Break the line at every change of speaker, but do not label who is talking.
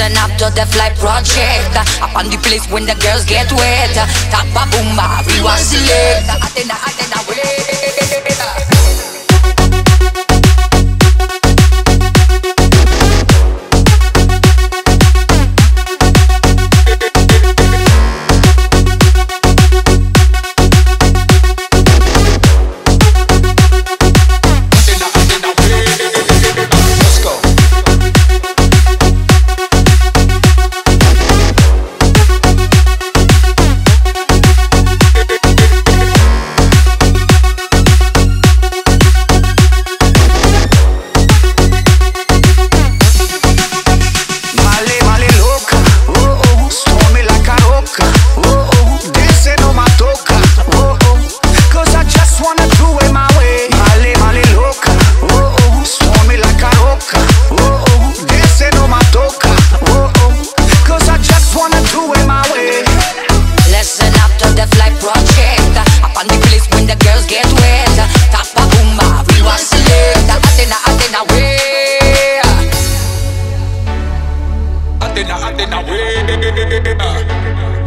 turn up to the fly project. Up on the place when the girls get wet. Tap a boom, we want select. Athena, Athena, wait. the girls get wet. Tapa boomba, we want to live Athena, Atena way Athena, Athena, way